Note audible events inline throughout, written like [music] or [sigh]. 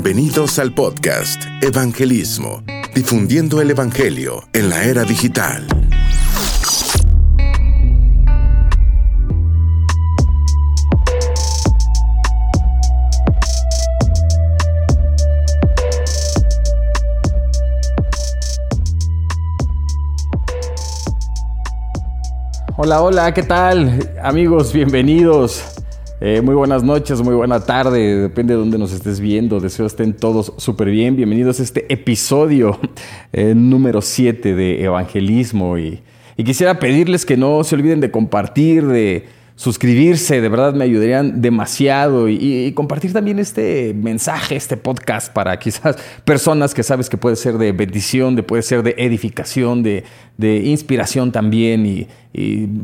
Bienvenidos al podcast Evangelismo, difundiendo el Evangelio en la era digital. Hola, hola, ¿qué tal? Amigos, bienvenidos. Eh, muy buenas noches, muy buena tarde, depende de dónde nos estés viendo. Deseo estén todos súper bien. Bienvenidos a este episodio eh, número 7 de Evangelismo. y quisiera pedirles que no se olviden de compartir, de suscribirse, de verdad me ayudarían demasiado. Y, compartir también este mensaje, este podcast para quizás personas que sabes que puede ser de bendición, de puede ser de edificación, de, inspiración también. Y,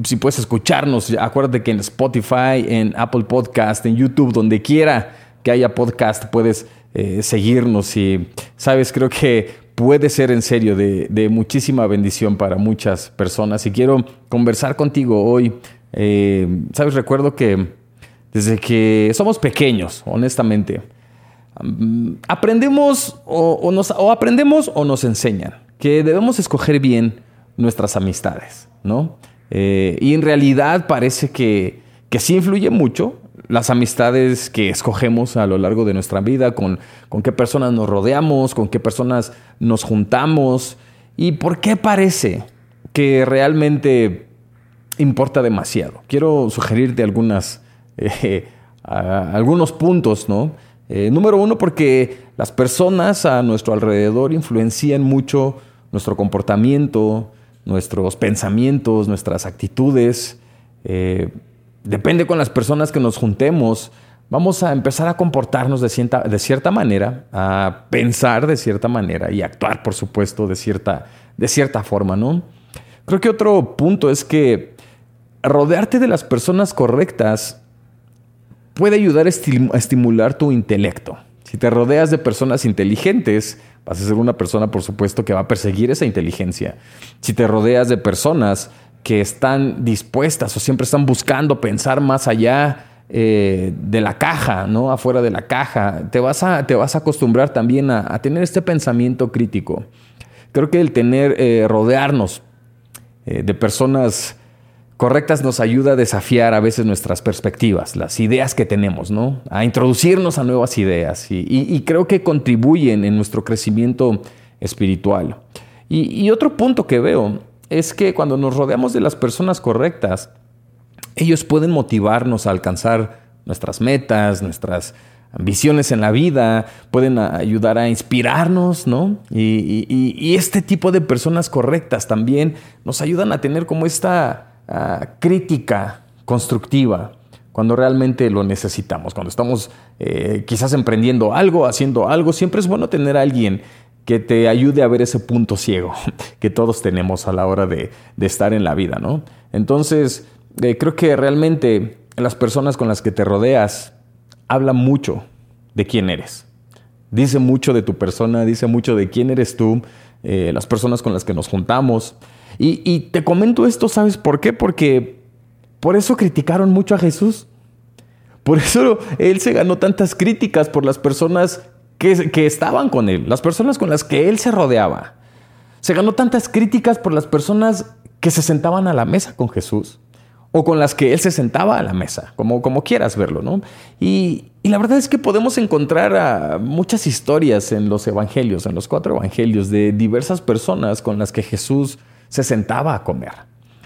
si puedes escucharnos, acuérdate que en Spotify, en Apple Podcast, en YouTube, donde quiera que haya podcast, puedes eh, seguirnos. Y sabes, creo que puede ser en serio de, de muchísima bendición para muchas personas. Y quiero conversar contigo hoy eh, Sabes, recuerdo que desde que somos pequeños, honestamente, mm, aprendemos o, nos, aprendemos o nos enseñan que debemos escoger bien nuestras amistades, ¿no? Eh, y en realidad parece que, que sí influye mucho las amistades que escogemos a lo largo de nuestra vida, con, con qué personas nos rodeamos, con qué personas nos juntamos y por qué parece que realmente importa demasiado. Quiero sugerirte eh, algunos puntos, ¿no? Eh, número uno, porque las personas a nuestro alrededor influencian mucho nuestro comportamiento, nuestros pensamientos, nuestras actitudes. Eh, depende con las personas que nos juntemos. Vamos a empezar a comportarnos de cierta, de cierta manera, a pensar de cierta manera y actuar, por supuesto, de cierta, de cierta forma, ¿no? Creo que otro punto es que rodearte de las personas correctas puede ayudar a estimular tu intelecto. Si te rodeas de personas inteligentes, vas a ser una persona, por supuesto, que va a perseguir esa inteligencia. Si te rodeas de personas que están dispuestas o siempre están buscando pensar más allá eh, de la caja, ¿no? Afuera de la caja, te vas a, te vas a acostumbrar también a, tener este pensamiento crítico. Creo que el tener, eh, rodearnos eh, de personas correctas nos ayuda a desafiar a veces nuestras perspectivas, las ideas que tenemos, ¿no? A introducirnos a nuevas ideas y, creo que contribuyen en nuestro crecimiento espiritual. Y, otro punto que veo es que cuando nos rodeamos de las personas correctas, ellos pueden motivarnos a alcanzar nuestras metas, nuestras ambiciones en la vida, pueden ayudar a inspirarnos, ¿no? Y, y, este tipo de personas correctas también nos ayudan a tener como esta Ah, crítica constructiva cuando realmente lo necesitamos, cuando estamos eh, quizás emprendiendo algo, haciendo algo, siempre es bueno tener a alguien que te ayude a ver ese punto ciego [laughs] que todos tenemos a la hora de, estar en la vida, ¿no? Entonces, eh, creo que realmente las personas con las que te rodeas hablan mucho de quién eres. Dice mucho de tu persona, dice mucho de quién eres tú, eh, las personas con las que nos juntamos. Y, te comento esto, ¿sabes por qué? Porque por eso criticaron mucho a Jesús. Por eso él se ganó tantas críticas por las personas que, que, estaban con él, las personas con las que él se rodeaba. Se ganó tantas críticas por las personas que se sentaban a la mesa con Jesús o con las que él se sentaba a la mesa, como, como quieras verlo, ¿no? Y, y la verdad es que podemos encontrar muchas historias en los evangelios, en los cuatro evangelios, de diversas personas con las que Jesús se sentaba a comer,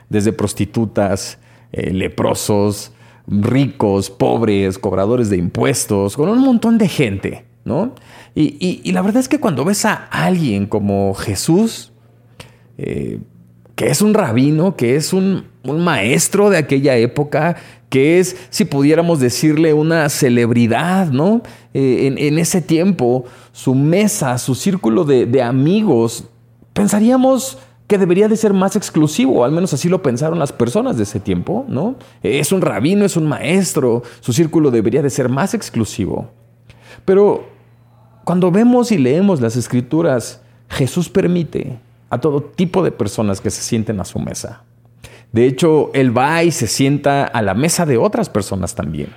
desde prostitutas, eh, leprosos, ricos, pobres, cobradores de impuestos, con un montón de gente, ¿no? Y, la verdad es que cuando ves a alguien como Jesús, eh, que es un rabino, que es un, maestro de aquella época, que es, si pudiéramos decirle, una celebridad, ¿no? Eh, en, ese tiempo, su mesa, su círculo de, de amigos, pensaríamos que debería de ser más exclusivo, al menos así lo pensaron las personas de ese tiempo, ¿no? Es un rabino, es un maestro, su círculo debería de ser más exclusivo. Pero cuando vemos y leemos las escrituras, Jesús permite a todo tipo de personas que se sienten a su mesa. De hecho, Él va y se sienta a la mesa de otras personas también.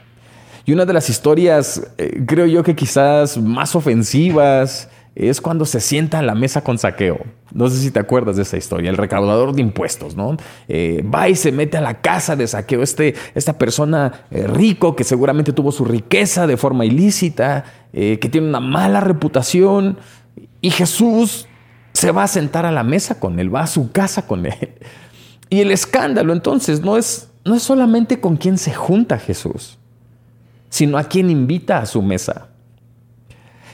Y una de las historias, eh, creo yo que quizás más ofensivas, es cuando se sienta a la mesa con saqueo. No sé si te acuerdas de esa historia, el recaudador de impuestos, ¿no? Eh, va y se mete a la casa de saqueo, este, esta persona eh, rico que seguramente tuvo su riqueza de forma ilícita, que tiene una mala reputación, y Jesús se va a sentar a la mesa con él, va a su casa con él. Y el escándalo entonces no es, no es solamente con quién se junta Jesús, sino a quién invita a su mesa.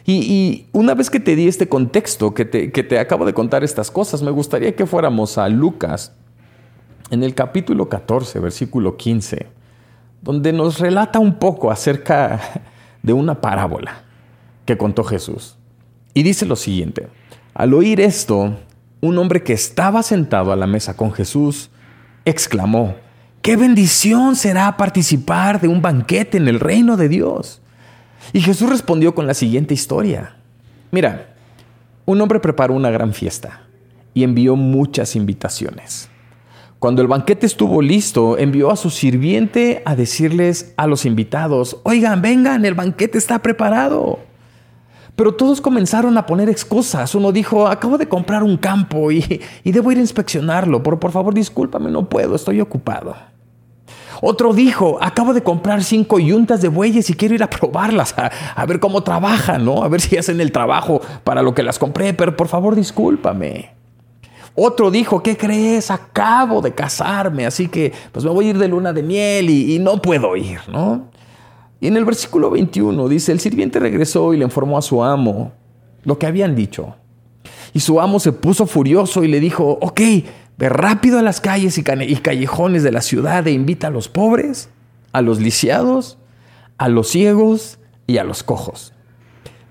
Y, una vez que te di este contexto, que te, que te acabo de contar estas cosas, me gustaría que fuéramos a Lucas, en el capítulo 14, versículo 15, donde nos relata un poco acerca de una parábola que contó Jesús. Y dice lo siguiente, al oír esto, un hombre que estaba sentado a la mesa con Jesús exclamó, qué bendición será participar de un banquete en el reino de Dios. Y Jesús respondió con la siguiente historia. Mira, un hombre preparó una gran fiesta y envió muchas invitaciones. Cuando el banquete estuvo listo, envió a su sirviente a decirles a los invitados, oigan, vengan, el banquete está preparado. Pero todos comenzaron a poner excusas. Uno dijo, acabo de comprar un campo y, debo ir a inspeccionarlo. Por, por favor, discúlpame, no puedo, estoy ocupado. Otro dijo, acabo de comprar cinco yuntas de bueyes y quiero ir a probarlas, a, ver cómo trabajan, ¿no? A ver si hacen el trabajo para lo que las compré, pero por favor discúlpame. Otro dijo, ¿qué crees? Acabo de casarme, así que pues me voy a ir de luna de miel y, y no puedo ir, ¿no? Y en el versículo 21 dice, el sirviente regresó y le informó a su amo lo que habían dicho. Y su amo se puso furioso y le dijo, ok, ve rápido a las calles y, callejones de la ciudad e invita a los pobres, a los lisiados, a los ciegos y a los cojos.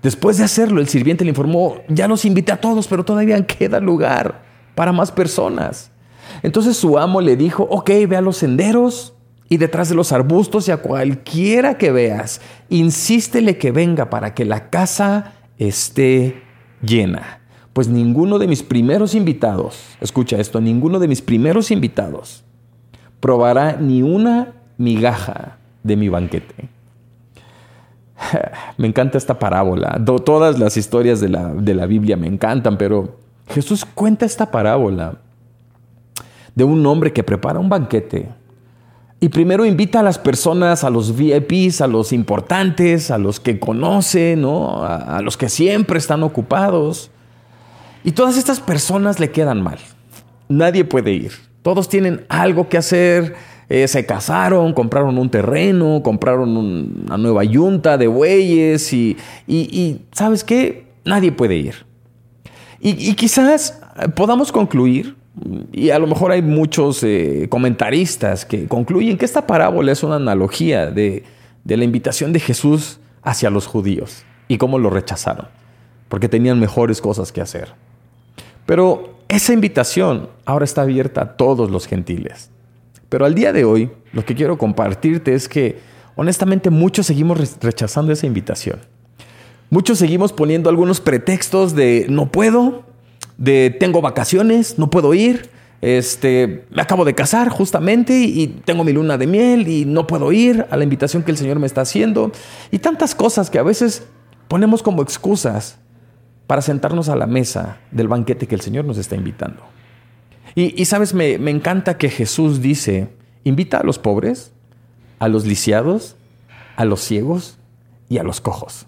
Después de hacerlo, el sirviente le informó, ya los invité a todos, pero todavía [laughs] queda lugar para más personas. Entonces su amo le dijo, ok, ve a los senderos y detrás de los arbustos y a cualquiera que veas, insístele que venga para que la casa esté llena. Pues ninguno de mis primeros invitados, escucha esto, ninguno de mis primeros invitados probará ni una migaja de mi banquete. [laughs] Me encanta esta parábola. Todas las historias de la, de la Biblia me encantan, pero Jesús cuenta esta parábola de un hombre que prepara un banquete y primero invita a las personas, a los VIPs, a los importantes, a los que conocen, ¿no? a, los que siempre están ocupados. Y todas estas personas le quedan mal. Nadie puede ir. Todos tienen algo que hacer. Eh, se casaron, compraron un terreno, compraron una nueva yunta de bueyes y, ¿sabes qué? Nadie puede ir. y quizás podamos concluir y a lo mejor hay muchos eh, comentaristas que concluyen que esta parábola es una analogía de la invitación de Jesús hacia los judíos y cómo lo rechazaron, porque tenían mejores cosas que hacer. Pero esa invitación ahora está abierta a todos los gentiles. Pero al día de hoy, lo que quiero compartirte es que honestamente muchos seguimos rechazando esa invitación. Muchos seguimos poniendo algunos pretextos de no puedo, de tengo vacaciones, no puedo ir, este, me acabo de casar justamente y tengo mi luna de miel y no puedo ir a la invitación que el Señor me está haciendo y tantas cosas que a veces ponemos como excusas para sentarnos a la mesa del banquete que el Señor nos está invitando. Y, sabes, me, me encanta que Jesús dice, invita a los pobres, a los lisiados, a los ciegos y a los cojos.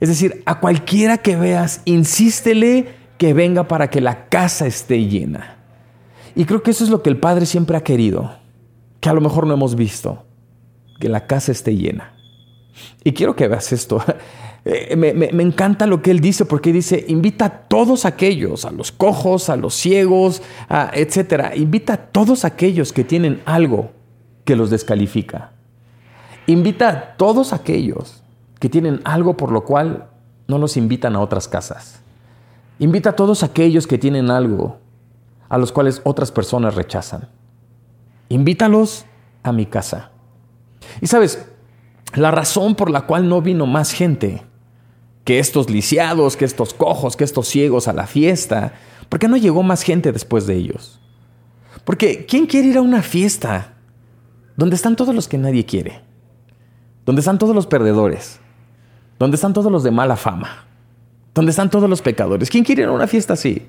Es decir, a cualquiera que veas, insístele que venga para que la casa esté llena. Y creo que eso es lo que el Padre siempre ha querido, que a lo mejor no hemos visto, que la casa esté llena. Y quiero que veas esto. Eh, me, encanta lo que él dice porque dice, invita a todos aquellos, a los cojos, a los ciegos, etc. Invita a todos aquellos que tienen algo que los descalifica. Invita a todos aquellos que tienen algo por lo cual no los invitan a otras casas. Invita a todos aquellos que tienen algo a los cuales otras personas rechazan. Invítalos a mi casa. Y sabes, la razón por la cual no vino más gente que estos lisiados, que estos cojos, que estos ciegos a la fiesta, ¿por qué no llegó más gente después de ellos? Porque ¿quién quiere ir a una fiesta donde están todos los que nadie quiere? donde están todos los perdedores, donde están todos los de mala fama, donde están todos los pecadores. ¿Quién quiere ir a una fiesta así?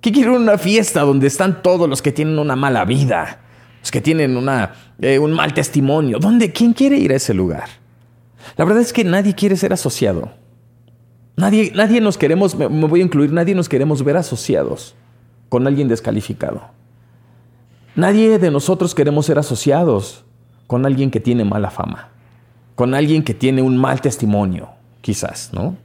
¿Quién quiere ir a una fiesta donde están todos los que tienen una mala vida, los que tienen una, eh, un mal testimonio? ¿Dónde? ¿Quién quiere ir a ese lugar? La verdad es que nadie quiere ser asociado. Nadie, nadie nos queremos, me voy a incluir, nadie nos queremos ver asociados con alguien descalificado. Nadie de nosotros queremos ser asociados con alguien que tiene mala fama, con alguien que tiene un mal testimonio, quizás, ¿no?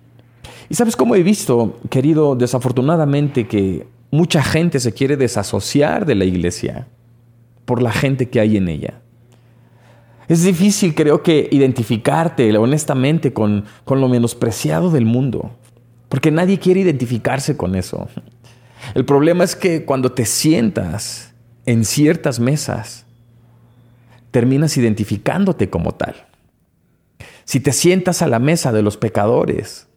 Y sabes cómo he visto, querido, desafortunadamente que mucha gente se quiere desasociar de la iglesia por la gente que hay en ella. Es difícil, creo que, identificarte honestamente con, con lo menospreciado del mundo, porque nadie quiere identificarse con eso. El problema es que cuando te sientas en ciertas mesas, terminas identificándote como tal. Si te sientas a la mesa de los pecadores,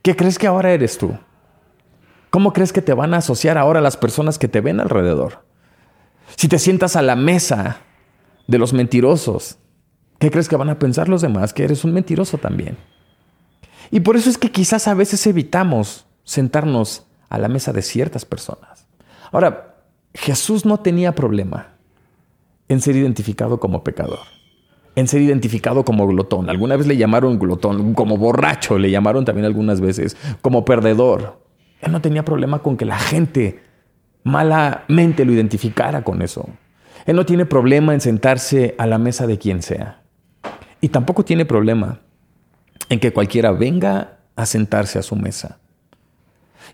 ¿qué crees que ahora eres tú? ¿Cómo crees que te van a asociar ahora las personas que te ven alrededor? Si te sientas a la mesa de los mentirosos. ¿Qué crees que van a pensar los demás? Que eres un mentiroso también. Y por eso es que quizás a veces evitamos sentarnos a la mesa de ciertas personas. Ahora, Jesús no tenía problema en ser identificado como pecador, en ser identificado como glotón. Alguna vez le llamaron glotón, como borracho le llamaron también algunas veces, como perdedor. Él no tenía problema con que la gente malamente lo identificara con eso. Él no tiene problema en sentarse a la mesa de quien sea. Y tampoco tiene problema en que cualquiera venga a sentarse a su mesa.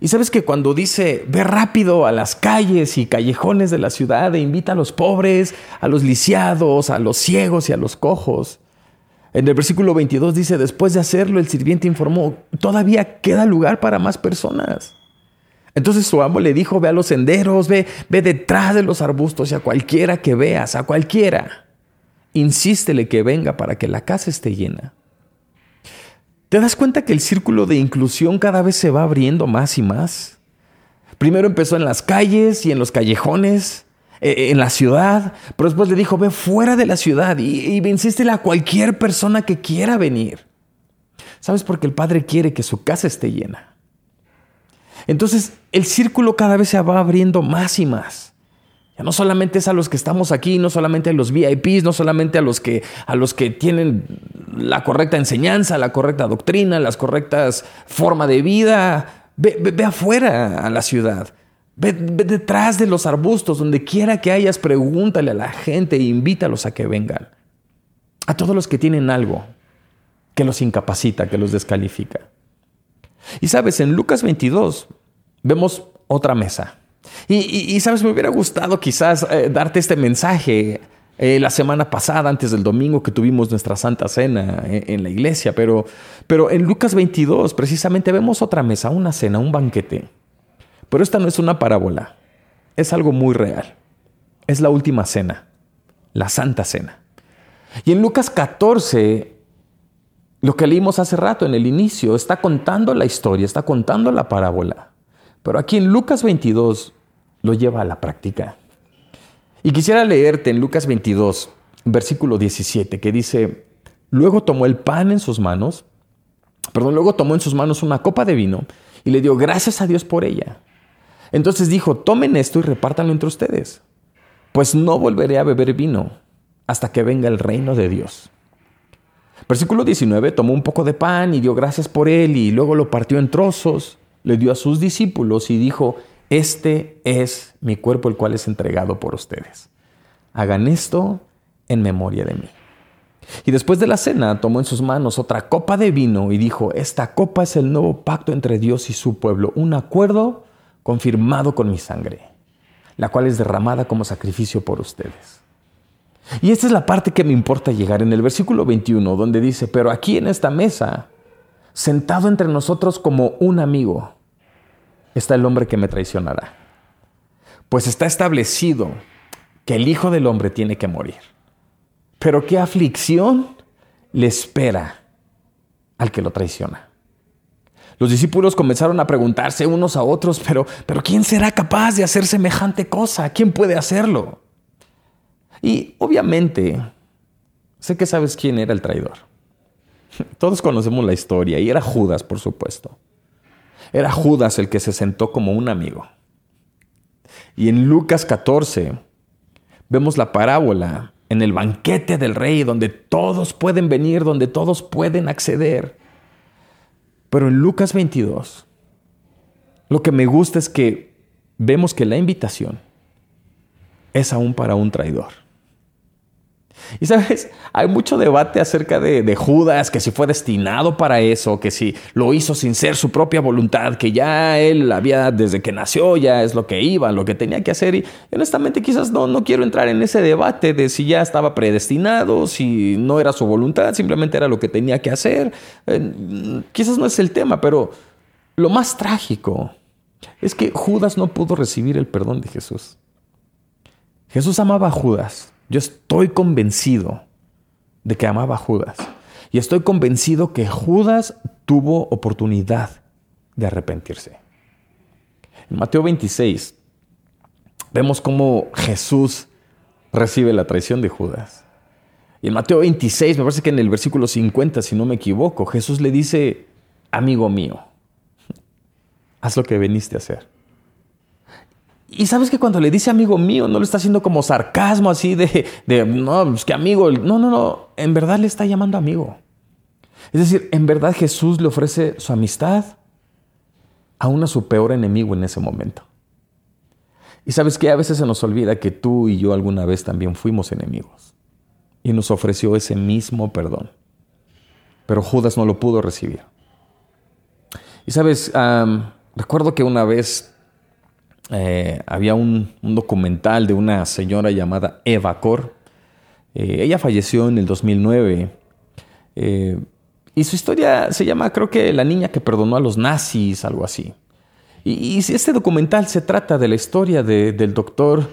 Y sabes que cuando dice, ve rápido a las calles y callejones de la ciudad e invita a los pobres, a los lisiados, a los ciegos y a los cojos. En el versículo 22 dice, después de hacerlo, el sirviente informó, todavía queda lugar para más personas. Entonces su amo le dijo, ve a los senderos, ve, ve detrás de los arbustos y a cualquiera que veas, a cualquiera, insístele que venga para que la casa esté llena. ¿Te das cuenta que el círculo de inclusión cada vez se va abriendo más y más? Primero empezó en las calles y en los callejones, eh, eh, en la ciudad, pero después le dijo, ve fuera de la ciudad y, y insístele a cualquier persona que quiera venir. ¿Sabes? Porque el Padre quiere que su casa esté llena. Entonces el círculo cada vez se va abriendo más y más. Ya no solamente es a los que estamos aquí, no solamente a los VIPs, no solamente a los que, a los que tienen la correcta enseñanza, la correcta doctrina, las correctas formas de vida. Ve, afuera a la ciudad. Ve, detrás de los arbustos, donde quiera que hayas, pregúntale a la gente e invítalos a que vengan. A todos los que tienen algo que los incapacita, que los descalifica. Y sabes, en Lucas 22 vemos otra mesa. Y, sabes, me hubiera gustado quizás eh, darte este mensaje eh, la semana pasada, antes del domingo que tuvimos nuestra Santa Cena en, eh, en, la iglesia, pero, pero en Lucas 22 precisamente vemos otra mesa, una cena, un banquete. Pero esta no es una parábola, es algo muy real. Es la última cena, la Santa Cena. Y en Lucas 14, lo que leímos hace rato en el inicio, está contando la historia, está contando la parábola. Pero aquí en Lucas 22 lo lleva a la práctica. Y quisiera leerte en Lucas 22, versículo 17, que dice, luego tomó el pan en sus manos, perdón, luego tomó en sus manos una copa de vino y le dio gracias a Dios por ella. Entonces dijo, tomen esto y repártanlo entre ustedes, pues no volveré a beber vino hasta que venga el reino de Dios. Versículo 19, tomó un poco de pan y dio gracias por él y luego lo partió en trozos le dio a sus discípulos y dijo, este es mi cuerpo el cual es entregado por ustedes. Hagan esto en memoria de mí. Y después de la cena tomó en sus manos otra copa de vino y dijo, esta copa es el nuevo pacto entre Dios y su pueblo, un acuerdo confirmado con mi sangre, la cual es derramada como sacrificio por ustedes. Y esta es la parte que me importa llegar en el versículo 21, donde dice, pero aquí en esta mesa, sentado entre nosotros como un amigo, está el hombre que me traicionará. Pues está establecido que el Hijo del Hombre tiene que morir. Pero qué aflicción le espera al que lo traiciona. Los discípulos comenzaron a preguntarse unos a otros, pero, pero ¿quién será capaz de hacer semejante cosa? ¿Quién puede hacerlo? Y obviamente Sé que sabes quién era el traidor. [laughs] Todos conocemos la historia y era Judas, por supuesto. Era Judas el que se sentó como un amigo. Y en Lucas 14 vemos la parábola en el banquete del rey, donde todos pueden venir, donde todos pueden acceder. Pero en Lucas 22, lo que me gusta es que vemos que la invitación es aún para un traidor. Y sabes, hay mucho debate acerca de, Judas, que si fue destinado para eso, que si lo hizo sin ser su propia voluntad, que ya él había, desde que nació, ya es lo que iba, lo que tenía que hacer. Y honestamente quizás no, no quiero entrar en ese debate de si ya estaba predestinado, si no era su voluntad, simplemente era lo que tenía que hacer. Eh, quizás no es el tema, pero lo más trágico es que Judas no pudo recibir el perdón de Jesús. Jesús amaba a Judas. Yo estoy convencido de que amaba a Judas. Y estoy convencido que Judas tuvo oportunidad de arrepentirse. En Mateo 26 vemos cómo Jesús recibe la traición de Judas. Y en Mateo 26, me parece que en el versículo 50, si no me equivoco, Jesús le dice, amigo mío, haz lo que veniste a hacer. Y sabes que cuando le dice amigo mío, no lo está haciendo como sarcasmo así de, de no, es pues que amigo, no, no, no, en verdad le está llamando amigo. Es decir, en verdad Jesús le ofrece su amistad aún a su peor enemigo en ese momento. Y sabes que a veces se nos olvida que tú y yo alguna vez también fuimos enemigos. Y nos ofreció ese mismo perdón. Pero Judas no lo pudo recibir. Y sabes, recuerdo que una vez eh, había un, documental de una señora llamada Eva Cor. Eh, ella falleció en el 2009. Eh, y su historia se llama, creo que, La niña que perdonó a los nazis, algo así. Y, este documental se trata de la historia del doctor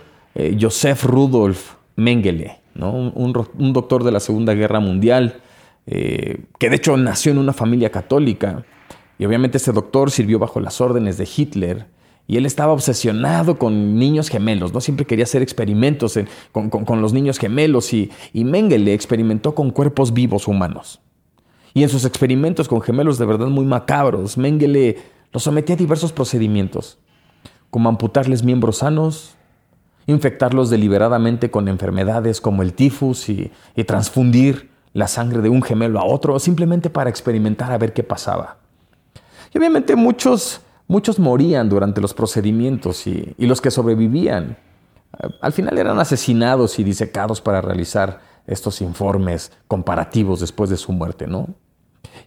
Joseph Rudolf Mengele, un, doctor de la Segunda Guerra Mundial, que de hecho nació en una familia católica. Y obviamente este doctor sirvió bajo las órdenes de Hitler y él estaba obsesionado con niños gemelos, ¿no? Siempre quería hacer experimentos con, los niños gemelos y, y Mengele experimentó con cuerpos vivos humanos. Y en sus experimentos con gemelos de verdad muy macabros, Mengele los sometía a diversos procedimientos, como amputarles miembros sanos, infectarlos deliberadamente con enfermedades como el tifus y, y transfundir la sangre de un gemelo a otro, simplemente para experimentar a ver qué pasaba. Y obviamente muchos Muchos morían durante los procedimientos y, los que sobrevivían al final eran asesinados y disecados para realizar estos informes comparativos después de su muerte, ¿no?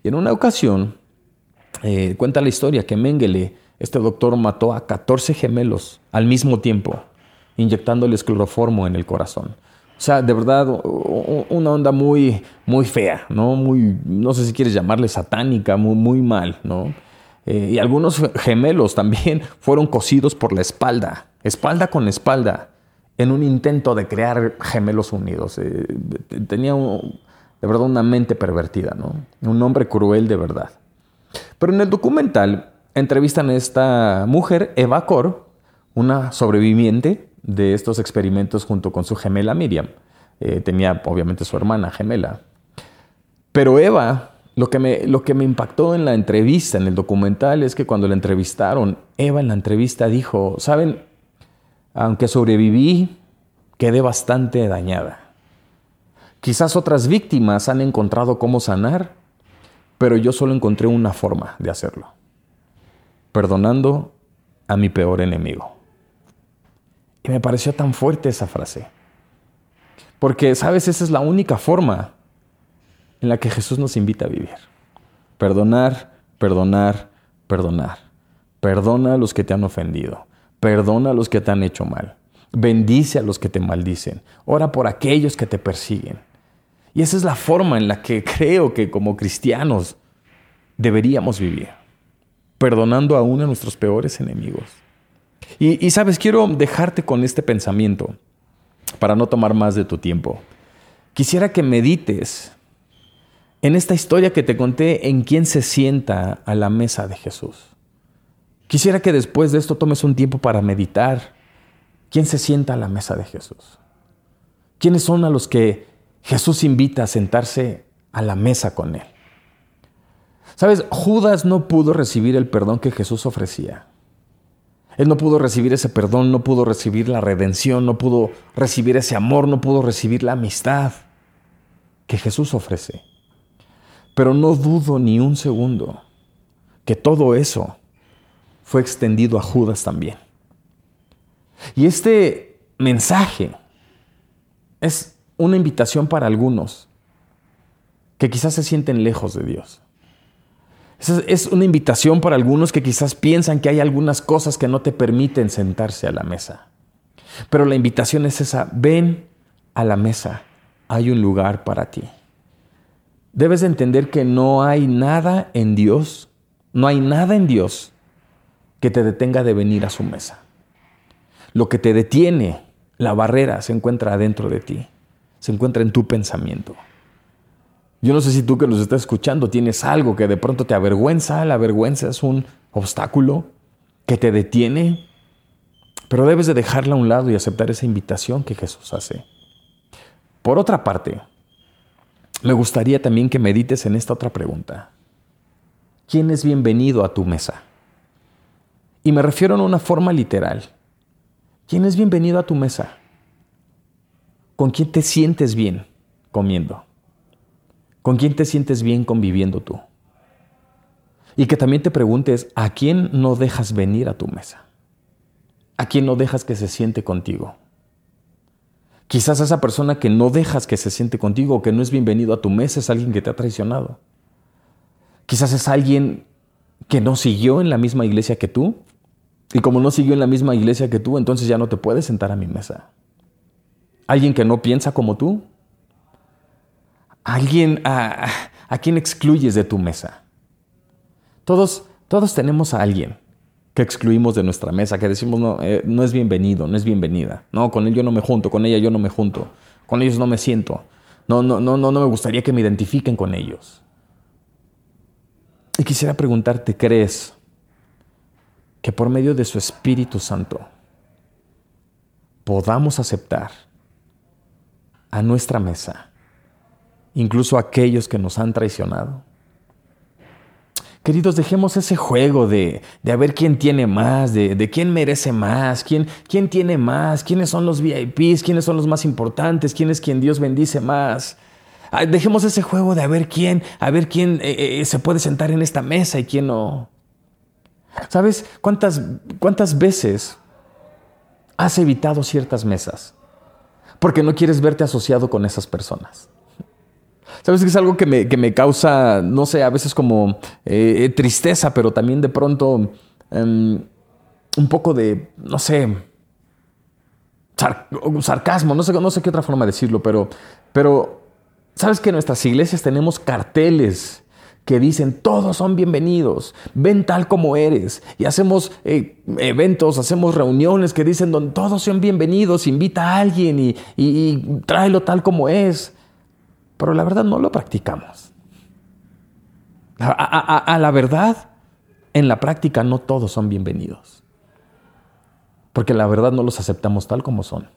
Y en una ocasión eh, cuenta la historia que Mengele, este doctor, mató a 14 gemelos al mismo tiempo, inyectándoles cloroformo en el corazón. O sea, de verdad, una onda muy, muy fea, ¿no? Muy, no sé si quieres llamarle satánica, muy, muy mal, ¿no? Eh, y algunos gemelos también [laughs] fueron cosidos por la espalda, espalda con espalda, en un intento de crear gemelos unidos. Eh, tenía de verdad una mente pervertida, ¿no? Un hombre cruel de verdad. Pero en el documental entrevistan a esta mujer, Eva Cor, una sobreviviente de estos experimentos junto con su gemela Miriam. Eh, tenía obviamente su hermana gemela. Pero Eva lo que, me, lo que me impactó en la entrevista, en el documental, es que cuando la entrevistaron, Eva en la entrevista dijo, saben, aunque sobreviví, quedé bastante dañada. Quizás otras víctimas han encontrado cómo sanar, pero yo solo encontré una forma de hacerlo, perdonando a mi peor enemigo. Y me pareció tan fuerte esa frase, porque, sabes, esa es la única forma en la que Jesús nos invita a vivir. Perdonar, perdonar, perdonar. Perdona a los que te han ofendido. Perdona a los que te han hecho mal. Bendice a los que te maldicen. Ora por aquellos que te persiguen. Y esa es la forma en la que [laughs] creo que como cristianos deberíamos vivir. Perdonando aún a nuestros peores enemigos. Y, y sabes, quiero dejarte con este pensamiento para no tomar más de tu tiempo. Quisiera que medites en esta historia que te conté en quién se sienta a la mesa de Jesús. Quisiera que después de esto tomes un tiempo para meditar quién se sienta a la mesa de Jesús. ¿Quiénes son a los que Jesús invita a sentarse a la mesa con él. Sabes, Judas no pudo recibir el perdón que Jesús ofrecía. Él no pudo recibir ese perdón, no pudo recibir la redención, no pudo recibir ese amor, no pudo recibir la amistad que Jesús ofrece. Pero no dudo ni un segundo que todo eso fue extendido a Judas también. Y este mensaje es una invitación para algunos que quizás se sienten lejos de Dios. Es una invitación para algunos que quizás piensan que hay algunas cosas que no te permiten sentarse a la mesa. Pero la invitación es esa, ven a la mesa, hay un lugar para ti. Debes entender que no hay nada en Dios, no hay nada en Dios que te detenga de venir a su mesa. Lo que te detiene, la barrera, se encuentra adentro de ti, se encuentra en tu pensamiento. Yo no sé si tú que nos estás escuchando tienes algo que de pronto te avergüenza. La vergüenza es un obstáculo que te detiene, pero debes de dejarla a un lado y aceptar esa invitación que Jesús hace. Por otra parte, me gustaría también que medites en esta otra pregunta. ¿Quién es bienvenido a tu mesa? Y me refiero en una forma literal. ¿Quién es bienvenido a tu mesa? ¿Con quién te sientes bien comiendo? ¿Con quién te sientes bien conviviendo tú? Y que también te preguntes, ¿a quién no dejas venir a tu mesa? ¿A quién no dejas que se siente contigo? Quizás esa persona que no dejas que se siente contigo o que no es bienvenido a tu mesa es alguien que te ha traicionado. Quizás es alguien que no siguió en la misma iglesia que tú. Y como no siguió en la misma iglesia que tú, entonces ya no te puedes sentar a mi mesa. Alguien que no piensa como tú, alguien a, a quien excluyes de tu mesa. Todos, todos tenemos a alguien que excluimos de nuestra mesa, que decimos no, eh, no es bienvenido, no es bienvenida. No, con él yo no me junto, con ella yo no me junto, con ellos no me siento. No, no, no, no, no me gustaría que me identifiquen con ellos. Y quisiera preguntarte, ¿crees que por medio de su Espíritu Santo podamos aceptar a nuestra mesa incluso aquellos que nos han traicionado. Queridos, dejemos ese juego de, de a ver quién tiene más, de, de quién merece más, quién, quién, tiene más, quiénes son los VIPs, quiénes son los más importantes, quién es quien Dios bendice más. Dejemos ese juego de a ver quién, a ver quién eh, eh, se puede sentar en esta mesa y quién no. ¿Sabes cuántas, cuántas veces has evitado ciertas mesas? Porque no quieres verte asociado con esas personas. Sabes que es algo que me, causa, no sé, a veces como eh, eh, tristeza, pero también de pronto em, un poco de, no sé, sarcasmo, no sé, no sé qué otra forma decirlo, pero, pero sabes que en nuestras iglesias tenemos carteles que dicen todos son bienvenidos, ven tal como eres. Y hacemos eh, eventos, hacemos reuniones que dicen donde todos son bienvenidos, invita a alguien y, y tráelo tal como es pero la verdad no lo practicamos. A, la verdad, en la práctica no todos son bienvenidos. Porque la verdad no los aceptamos tal como son.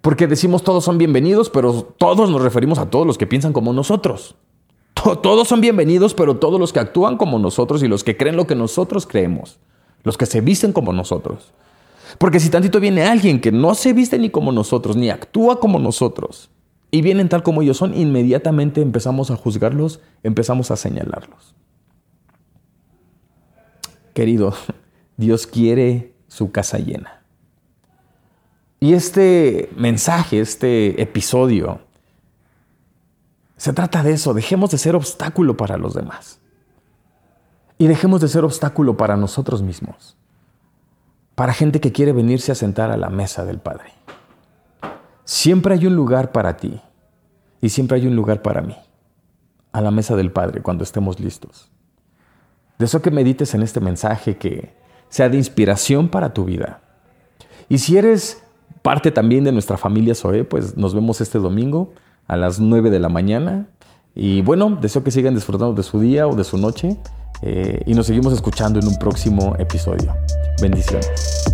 Porque decimos todos son bienvenidos, pero todos nos referimos a todos los que piensan como nosotros. Todos son bienvenidos, pero todos los que actúan como nosotros y los que creen lo que nosotros creemos. Los que se visten como nosotros. Porque si tantito viene alguien que no se viste ni como nosotros, ni actúa como nosotros, y vienen tal como ellos son, inmediatamente empezamos a juzgarlos, empezamos a señalarlos. Querido, [laughs] Dios quiere su casa llena. Y este mensaje, este episodio, se trata de eso, dejemos de ser obstáculo para los demás. Y dejemos de ser obstáculo para nosotros mismos, para gente que quiere venirse a sentar a la mesa del Padre. Siempre hay un lugar para ti y siempre hay un lugar para mí, a la mesa del Padre cuando estemos listos. Deseo que medites en este mensaje que sea de inspiración para tu vida. Y si eres parte también de nuestra familia Zoe, pues nos vemos este domingo a las 9 de la mañana. Y bueno, deseo que sigan disfrutando de su día o de su noche. Eh, y nos seguimos escuchando en un próximo episodio. Bendiciones.